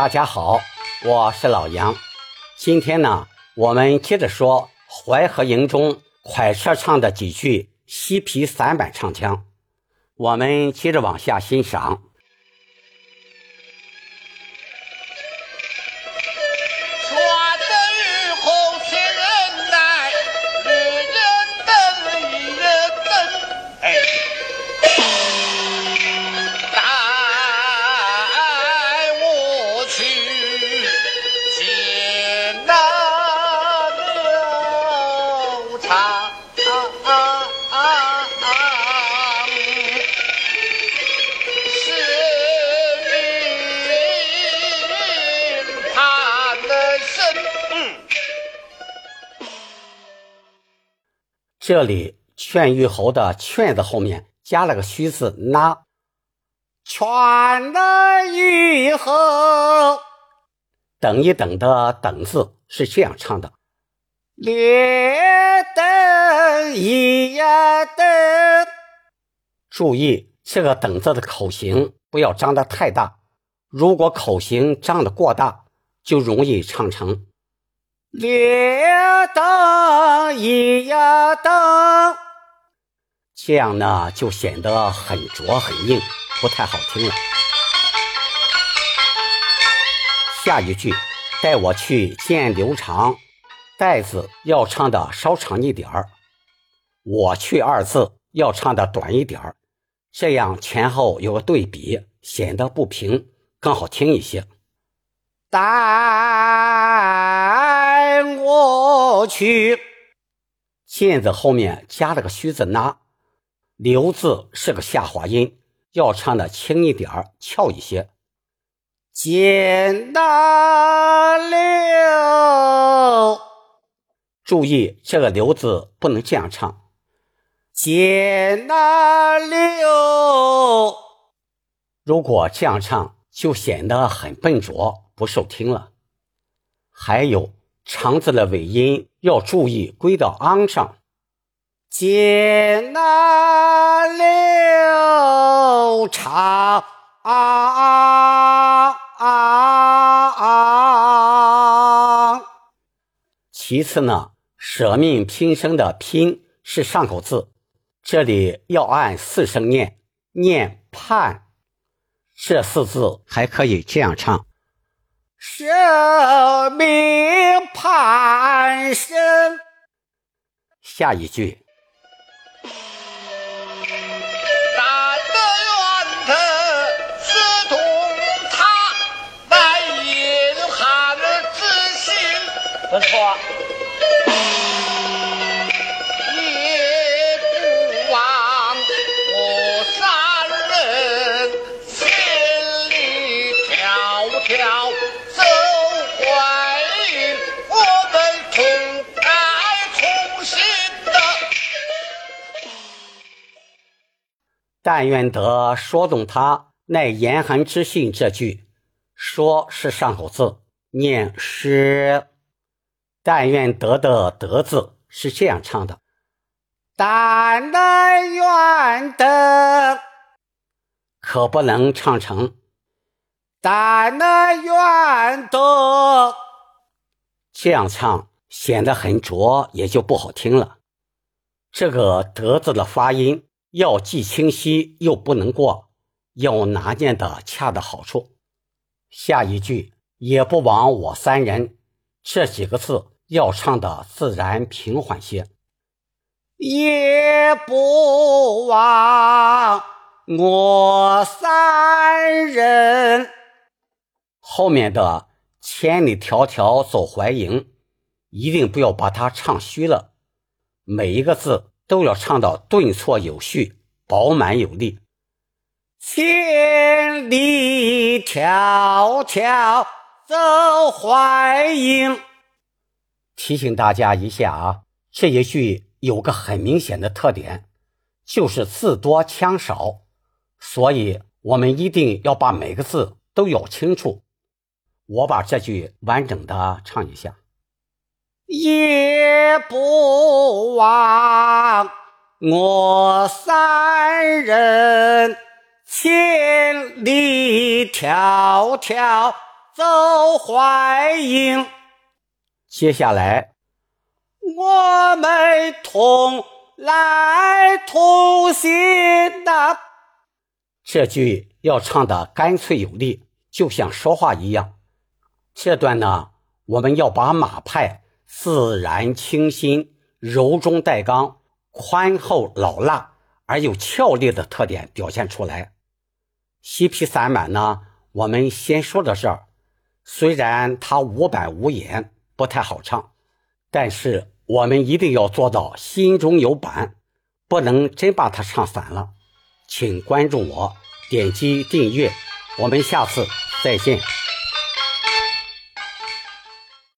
大家好，我是老杨。今天呢，我们接着说《淮河营》中快车唱的几句西皮散板唱腔。我们接着往下欣赏。这里“劝玉侯”的“劝”字后面加了个虚字“那”，劝的玉侯，等一等的“等”字是这样唱的：列等一呀等。注意这个“等”字的口型不要张得太大，如果口型张得过大，就容易唱成。列等一呀等，这样呢就显得很拙很硬，不太好听了。下一句，带我去见刘长，带字要唱的稍长一点儿，我去二字要唱的短一点儿，这样前后有个对比，显得不平，更好听一些。跟我去，见字后面加了个虚字那，刘字是个下滑音，要唱的轻一点儿，翘一些。见那刘，注意这个刘字不能这样唱。见那刘，如果这样唱，就显得很笨拙。不受听了，还有长字的尾音要注意归到昂上。解那流长，其次呢，舍命拼声的拼是上口字，这里要按四声念，念盼。这四字还可以这样唱。生命攀升，下一句。咱的源头是同他，来隐含之心。不错。但愿得说动他，乃严寒之心。这句说是上口字，念诗。但愿得的得字是这样唱的：但愿得，可不能唱成但愿得。这样唱显得很拙，也就不好听了。这个得字的发音。要既清晰又不能过，要拿捏的恰到好处。下一句也不枉我三人，这几个字要唱的自然平缓些。也不枉我三人，后面的千里迢迢走淮营，一定不要把它唱虚了，每一个字。都要唱到顿挫有序、饱满有力。千里迢迢走淮阴，提醒大家一下啊，这一句有个很明显的特点，就是字多腔少，所以我们一定要把每个字都咬清楚。我把这句完整的唱一下。也不枉我三人千里迢迢走淮阴。接下来，我们同来同行的这句要唱的干脆有力，就像说话一样。这段呢，我们要把马派自然清新、柔中带刚、宽厚老辣而又俏丽的特点表现出来。西皮散满呢，我们先说到这儿。虽然它无板无眼，不太好唱，但是我们一定要做到心中有板，不能真把它唱散了。请关注我，点击订阅，我们下次再见。